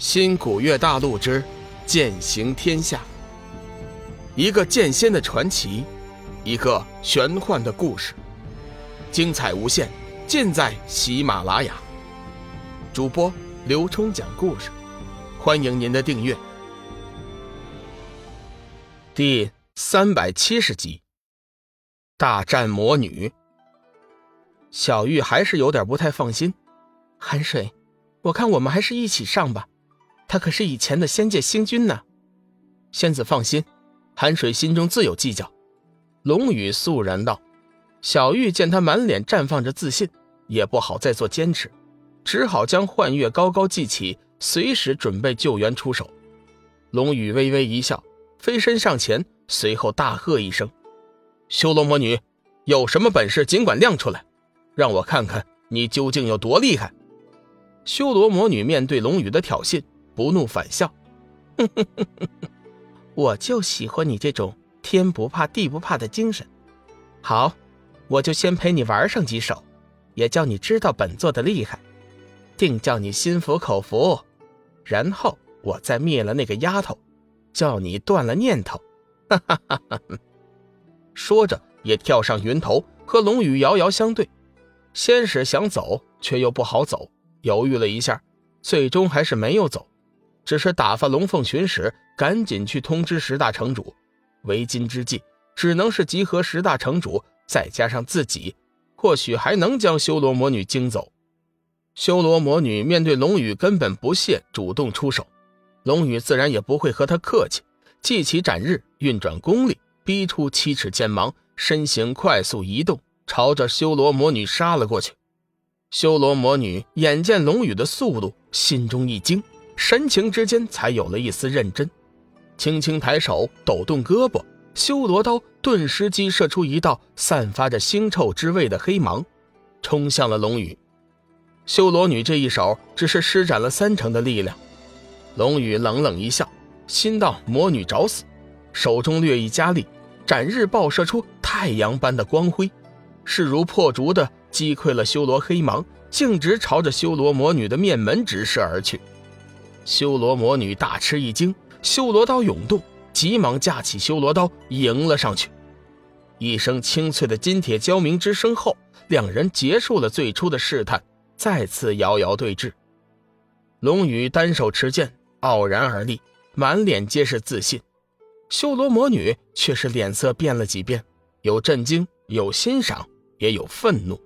新古月大陆之剑行天下，一个剑仙的传奇，一个玄幻的故事，精彩无限，尽在喜马拉雅。主播刘冲讲故事，欢迎您的订阅。第三百七十集，大战魔女。小玉还是有点不太放心，寒水，我看我们还是一起上吧。他可是以前的仙界星君呢，仙子放心，寒水心中自有计较。龙宇肃然道。小玉见他满脸绽放着自信，也不好再做坚持，只好将幻月高高记起，随时准备救援出手。龙宇微微一笑，飞身上前，随后大喝一声：“修罗魔女，有什么本事尽管亮出来，让我看看你究竟有多厉害！”修罗魔女面对龙宇的挑衅。不怒反笑，我就喜欢你这种天不怕地不怕的精神。好，我就先陪你玩上几手，也叫你知道本座的厉害，定叫你心服口服。然后我再灭了那个丫头，叫你断了念头。哈哈哈说着，也跳上云头，和龙宇遥遥相对。先是想走，却又不好走，犹豫了一下，最终还是没有走。只是打发龙凤巡使赶紧去通知十大城主，为今之计只能是集合十大城主，再加上自己，或许还能将修罗魔女惊走。修罗魔女面对龙宇根本不屑主动出手，龙宇自然也不会和他客气，记起斩日，运转功力，逼出七尺剑芒，身形快速移动，朝着修罗魔女杀了过去。修罗魔女眼见龙宇的速度，心中一惊。神情之间才有了一丝认真，轻轻抬手，抖动胳膊，修罗刀顿时激射出一道散发着腥臭之味的黑芒，冲向了龙宇。修罗女这一手只是施展了三成的力量，龙宇冷冷一笑，心道魔女找死，手中略一加力，斩日爆射出太阳般的光辉，势如破竹的击溃了修罗黑芒，径直朝着修罗魔女的面门直射而去。修罗魔女大吃一惊，修罗刀涌动，急忙架起修罗刀迎了上去。一声清脆的金铁交鸣之声后，两人结束了最初的试探，再次遥遥对峙。龙宇单手持剑，傲然而立，满脸皆是自信；修罗魔女却是脸色变了几变，有震惊，有欣赏，也有愤怒。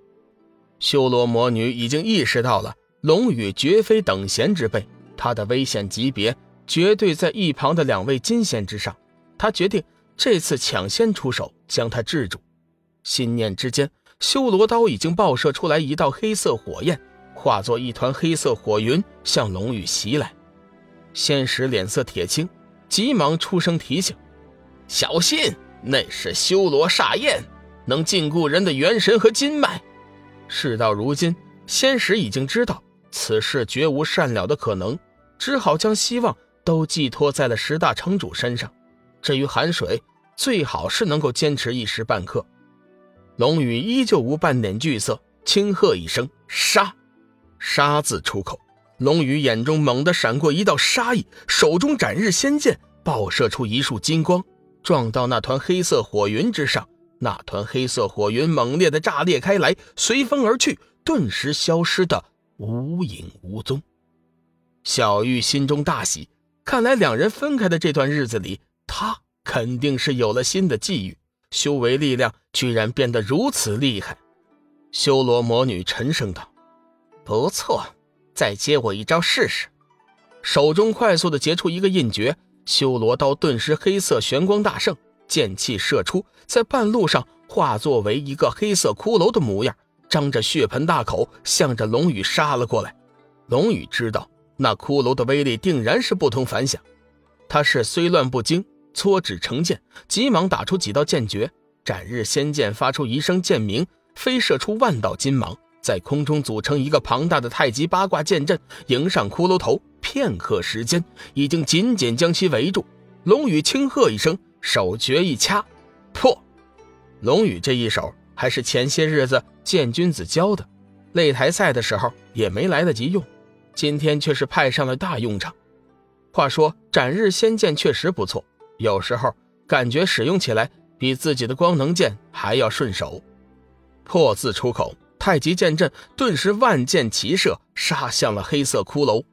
修罗魔女已经意识到了龙宇绝非等闲之辈。他的危险级别绝对在一旁的两位金仙之上，他决定这次抢先出手，将他制住。心念之间，修罗刀已经爆射出来一道黑色火焰，化作一团黑色火云向龙宇袭来。仙使脸色铁青，急忙出声提醒：“小心，那是修罗煞焰，能禁锢人的元神和筋脉。”事到如今，仙使已经知道。此事绝无善了的可能，只好将希望都寄托在了十大城主身上。至于寒水，最好是能够坚持一时半刻。龙宇依旧无半点惧色，轻喝一声：“杀！”杀字出口，龙宇眼中猛地闪过一道杀意，手中斩日仙剑爆射出一束金光，撞到那团黑色火云之上。那团黑色火云猛烈的炸裂开来，随风而去，顿时消失的。无影无踪，小玉心中大喜。看来两人分开的这段日子里，他肯定是有了新的际遇，修为力量居然变得如此厉害。修罗魔女沉声道：“不错，再接我一招试试。”手中快速的结出一个印诀，修罗刀顿时黑色玄光大盛，剑气射出，在半路上化作为一个黑色骷髅的模样。张着血盆大口，向着龙宇杀了过来。龙宇知道那骷髅的威力定然是不同凡响，他是虽乱不惊，搓指成剑，急忙打出几道剑诀。斩日仙剑发出一声剑鸣，飞射出万道金芒，在空中组成一个庞大的太极八卦剑阵，迎上骷髅头。片刻时间，已经紧紧将其围住。龙宇轻喝一声，手诀一掐，破。龙宇这一手。还是前些日子剑君子教的，擂台赛的时候也没来得及用，今天却是派上了大用场。话说斩日仙剑确实不错，有时候感觉使用起来比自己的光能剑还要顺手。破字出口，太极剑阵顿时万箭齐射，杀向了黑色骷髅。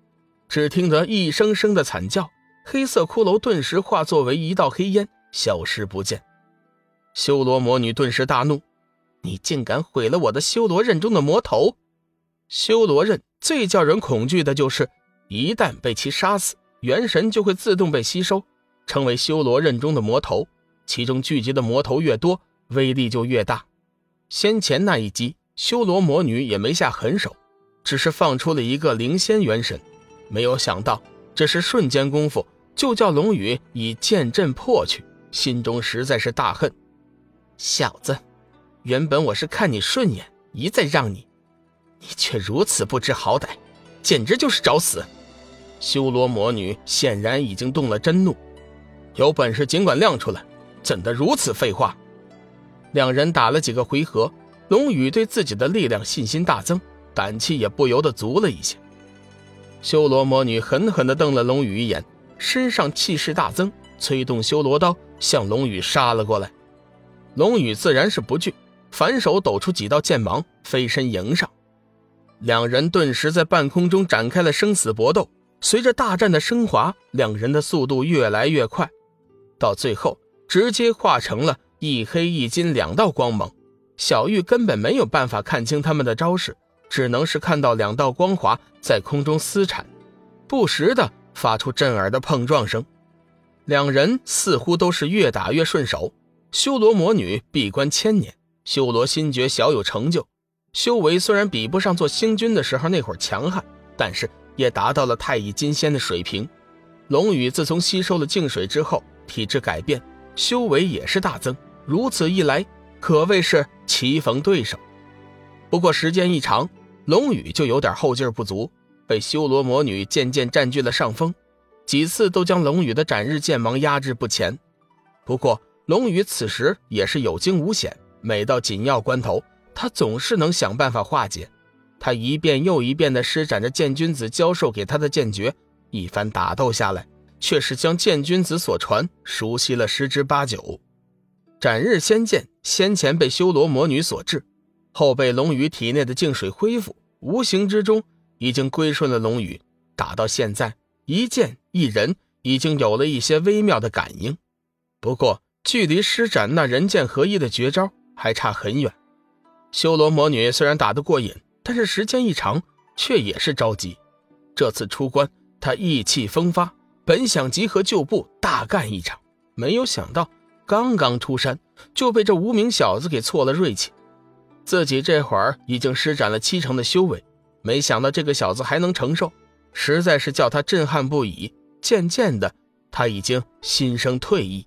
只听得一声声的惨叫，黑色骷髅顿时化作为一道黑烟，消失不见。修罗魔女顿时大怒：“你竟敢毁了我的修罗刃中的魔头！修罗刃最叫人恐惧的就是，一旦被其杀死。”元神就会自动被吸收，成为修罗刃中的魔头。其中聚集的魔头越多，威力就越大。先前那一击，修罗魔女也没下狠手，只是放出了一个灵仙元神。没有想到，这是瞬间功夫，就叫龙宇以剑阵破去，心中实在是大恨。小子，原本我是看你顺眼，一再让你，你却如此不知好歹，简直就是找死！修罗魔女显然已经动了真怒，有本事尽管亮出来，怎的如此废话？两人打了几个回合，龙宇对自己的力量信心大增，胆气也不由得足了一些。修罗魔女狠狠地瞪了龙宇一眼，身上气势大增，催动修罗刀向龙宇杀了过来。龙宇自然是不惧，反手抖出几道剑芒，飞身迎上。两人顿时在半空中展开了生死搏斗。随着大战的升华，两人的速度越来越快，到最后直接化成了一黑一金两道光芒。小玉根本没有办法看清他们的招式，只能是看到两道光华在空中撕缠，不时的发出震耳的碰撞声。两人似乎都是越打越顺手。修罗魔女闭关千年，修罗心诀小有成就，修为虽然比不上做星君的时候那会儿强悍，但是。也达到了太乙金仙的水平。龙宇自从吸收了净水之后，体质改变，修为也是大增。如此一来，可谓是棋逢对手。不过时间一长，龙宇就有点后劲不足，被修罗魔女渐渐占据了上风，几次都将龙宇的斩日剑芒压制不前。不过龙宇此时也是有惊无险，每到紧要关头，他总是能想办法化解。他一遍又一遍地施展着剑君子教授给他的剑诀，一番打斗下来，却是将剑君子所传熟悉了十之八九。斩日仙剑先前被修罗魔女所制，后被龙宇体内的净水恢复，无形之中已经归顺了龙宇。打到现在，一剑一人已经有了一些微妙的感应，不过距离施展那人剑合一的绝招还差很远。修罗魔女虽然打得过瘾。但是时间一长，却也是着急。这次出关，他意气风发，本想集合旧部大干一场，没有想到刚刚出山，就被这无名小子给挫了锐气。自己这会儿已经施展了七成的修为，没想到这个小子还能承受，实在是叫他震撼不已。渐渐的，他已经心生退意。